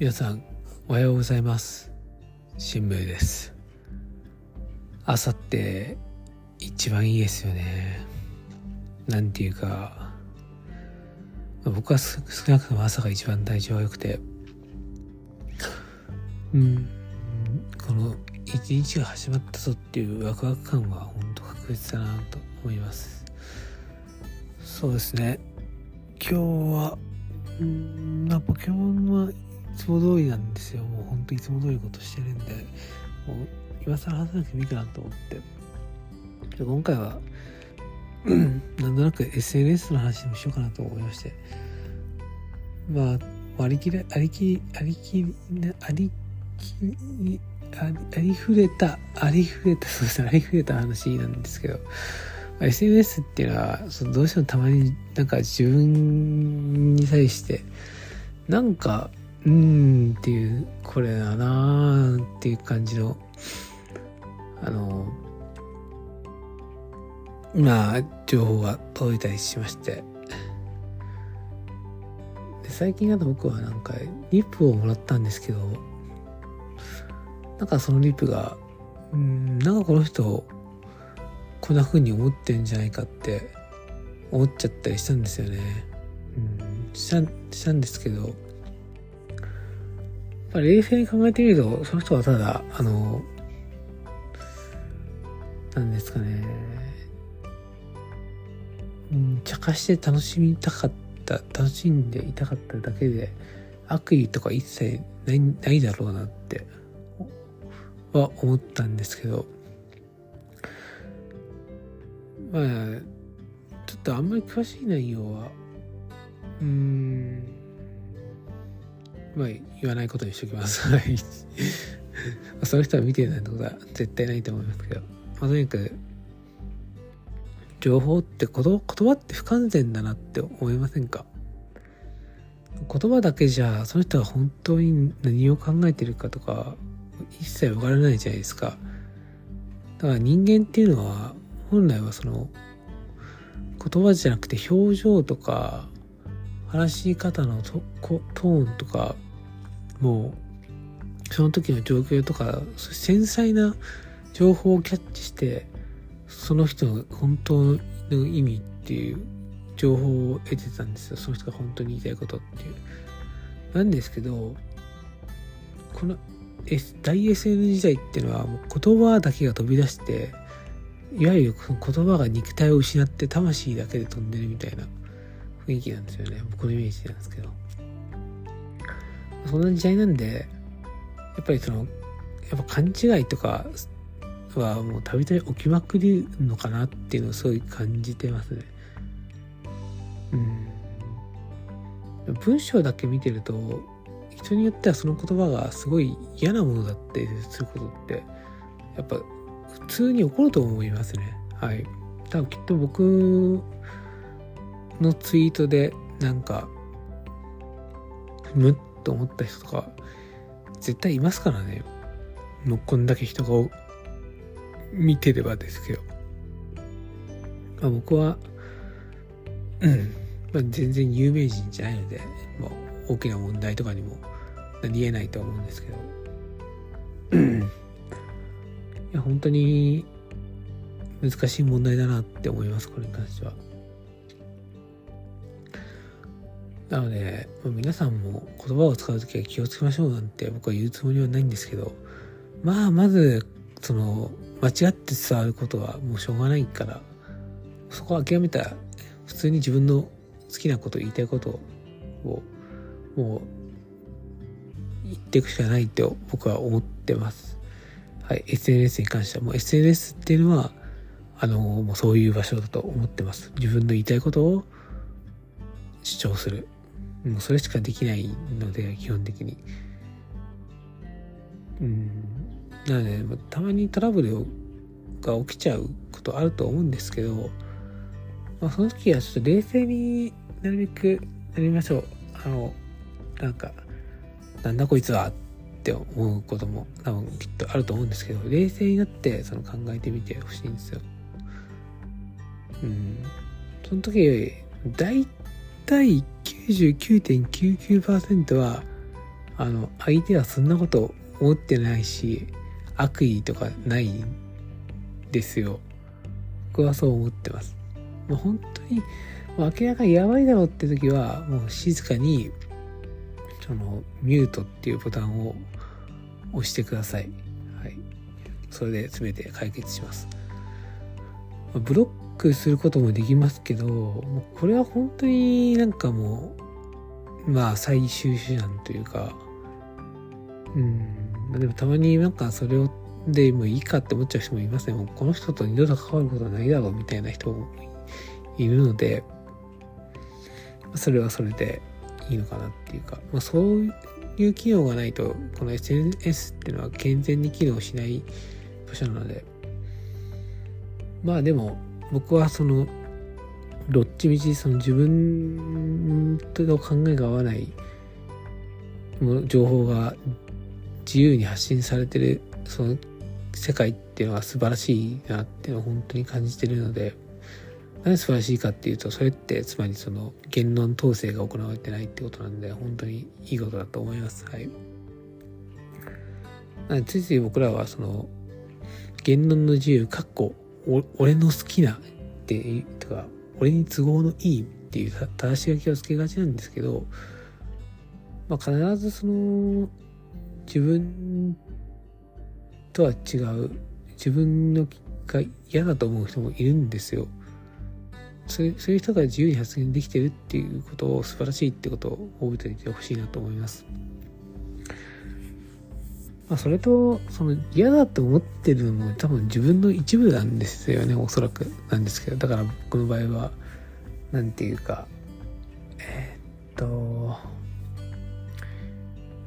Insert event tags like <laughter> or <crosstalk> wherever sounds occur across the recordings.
皆さんおはようございます。新聞です。朝って一番いいですよね。なんていうか僕は少なくとも朝が一番体調が良くて。うん。この一日が始まったぞっていうワクワク感は本当確実だなと思います。そうですね。今日はうんまポケモンはつも通りなんですよ。もう本当いつも通りことしてるんで。もう今更話さなくてもいいかなと思って。今回は <clears throat> なんとなく SNS の話でもしようかなと思いまして。まあありきれありきありきありきりありふれたありふれたそうですねありふれた話なんですけど。SNS っていうのはそのどうしてもたまになんか自分に対してなんかうーんっていうこれだなーっていう感じのあのまあ情報が届いたりしましてで最近だと僕はなんかリップをもらったんですけどなんかそのリップがうんなんかこの人こんな風に思ってんじゃないかって思っちゃったりしたんですよね。うん、したしたんですけど、まあ、冷静に考えてみると、その人はただ、あの、なんですかね、うん、茶化して楽しみたかった、楽しんでいたかっただけで、悪意とか一切ないないだろうなっては思ったんですけど、まあ、ちょっとあんまり詳しい内容は、うーん、まあ、言わないことにしときます。<laughs> その人は見てないってことは絶対ないと思いますけど、まあ、とにかく、情報って言葉って不完全だなって思いませんか？言葉だけじゃその人が本当に何を考えてるかとか一切わからないじゃないですか。だから人間っていうのは本来はその言葉じゃなくて表情とか話し方のトーンとかもうその時の状況とか繊細な情報をキャッチしてその人の本当の意味っていう情報を得てたんですよ。その人が本当に言いたいことっていう。なんですけどこの大 SN 時代っていうのはもう言葉だけが飛び出していわゆる言葉が肉体を失って魂だけで飛んでるみたいな。雰囲気なんですよね僕のイメージなんですけどそんな時代なんでやっぱりそのやっぱ勘違いとかはもうたびたび起きまくるのかなっていうのをすごい感じてますねうん文章だけ見てると人によってはその言葉がすごい嫌なものだったりすることってやっぱ普通に起こると思いますね。はい。多分きっと僕のツイートでなんか、むっと思った人とか、絶対いますからね。もうこんだけ人が見てればですけど。まあ、僕は、うん、まあ、全然有名人じゃないので、まあ、大きな問題とかにもなり得ないと思うんですけど。いや、本当に難しい問題だなって思います、これに関しては。なので、まあ、皆さんも言葉を使うときは気をつけましょうなんて僕は言うつもりはないんですけど、まあ、まず、その、間違って伝わることはもうしょうがないから、そこは諦めたら、普通に自分の好きなこと、言いたいことを、もう、言っていくしかないと僕は思ってます。はい、SNS に関しては。もう SNS っていうのはあのもうそういう場所だと思ってます。自分の言いたいことを主張する。もうそれしかできないので基本的にうんなのでたまにトラブルが起きちゃうことあると思うんですけど、まあ、その時はちょっと冷静になるべくなりましょうあのなんかなんだこいつはって思うことも多分きっとあると思うんですけど冷静になってその考えてみてほしいんですよ。うん。その時大体99.99%はあの相手はそんなこと思ってないし悪意とかないんですよ。僕はそう思ってます。もう本当に明らかにやばいだろうって時はもう静かにそのミュートっていうボタンを押してください。はい。それで全て解決します。ブロックすることもできますけどもうこれは本当になんかもうまあ最終手段というかうん。でもたまになんかそれをでもいいかって思っちゃう人もいますね。もうこの人と二度と関わることはないだろうみたいな人もいるのでそれはそれでいいのかなっていうか、まあ、そういう機能がないとこの SNS っていうのは健全に機能しない場所なので。まあでも僕はそのどっちみちその自分と考えが合わない情報が自由に発信されてるその世界っていうのは素晴らしいなっていうのを本当に感じてるので何素晴らしいかっていうとそれってつまりその言論統制が行われてないってことなんで本当にいいことだと思います。はい。ついつい僕らはその言論の自由かっこ俺の好きなっていうとか俺に都合のいいっていう正し書きをつけがちなんですけど、まあ、必ずその自分とは違う自分のが嫌だと思う人もいるんですよ。そういう人が自由に発言できてるっていうことを素晴らしいってことを覚えておいてほしいなと思います。まあ、それと、その嫌だと思ってるのも多分自分の一部なんですよね、おそらく。なんですけど、だから僕の場合は、なんていうか、えー、っと、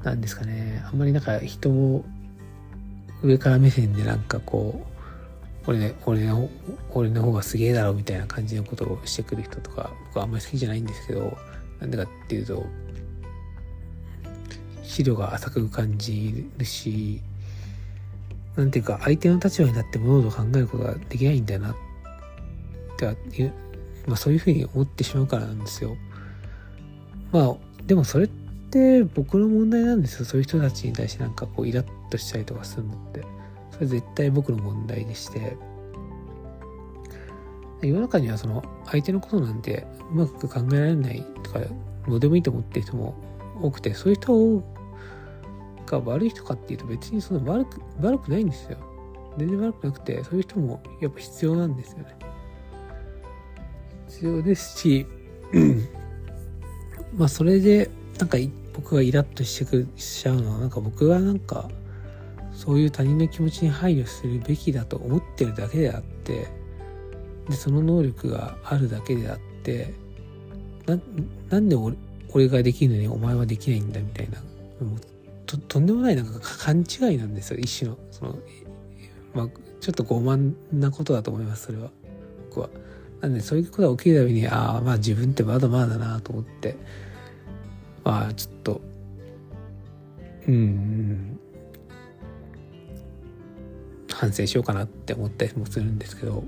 なんですかね、あんまりなんか人を上から目線でなんかこう、俺俺の俺の方がすげえだろみたいな感じのことをしてくる人とか僕はあんまり好きじゃないんですけどなんでかっていうと資料が浅く感じるしなんていうか相手の立場になって物事を考えることができないんだよなっていう、まあ、そういうふうに思ってしまうからなんですよ。まあでもそれって僕の問題なんですよ。そういう人たちに対してなんかこうイラッとしたりとかするのって。それ絶対僕の問題でして。世の中にはその相手のことなんてうまく考えられないとかどうでもいいと思ってる人も多くてそういう人が悪い人かっていうと別にその悪く悪くないんですよ。全然悪くなくてそういう人もやっぱ必要なんですよね。必要ですしまあそれでなんか僕がイラッとしてくしちゃうのはなんか僕がなんかそういう他人の気持ちに配慮するべきだと思ってるだけであってでその能力があるだけであってななんで俺俺ができるのにお前はできないんだみたいな。もうととんでもないなんか勘違いなんですよ一種の。そのまあちょっと傲慢なことだと思いますそれは。僕は。なんでそういうことが起きるたびにああまあ自分ってまだまだだなと思って。まあちょっと。うん。反省しようかなって思ったりもするんですけど、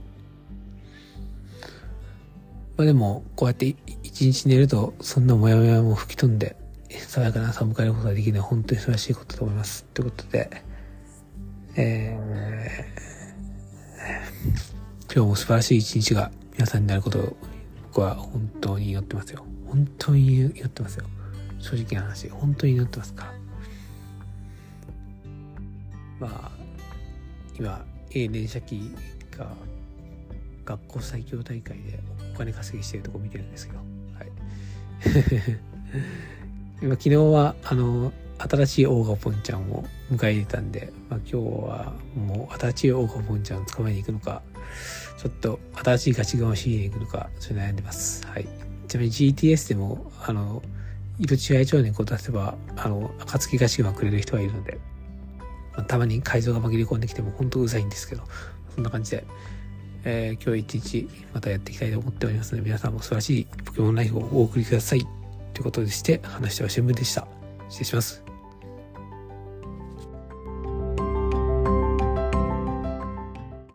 まあでも、こうやって一日寝ると、そんなモヤモヤも吹き飛んで、爽やかな朝を迎えることができるのは本当に素晴らしいことだと思います。ということで、えー、今日も素晴らしい一日が皆さんになることを僕は本当に祈ってますよ。本当に祈ってますよ。正直な話、本当に祈ってますから。まあ、今 A 連射機が学校最強大会でお金稼ぎしてるとこ見てるんですけど、はい、<laughs> 今昨日はあの新しいオーガポンちゃんを迎え入れたんで、まあ、今日はもう新しいオーガポンちゃんを捕まえに行くのかちょっと新しいガチガを仕入れに行くのかそれ悩んでます、はい、ちなみに GTS でもあの色違い超年を出せばあの暁ガチガくれる人はいるのでまあ、たまに改造が紛れ込んできても本当うざいんですけど、そんな感じで、えー、今日一日またやっていきたいと思っておりますので、皆さんも素晴らしいポケモンライフをお送りください。ということでして、話しては新聞でした。失礼します。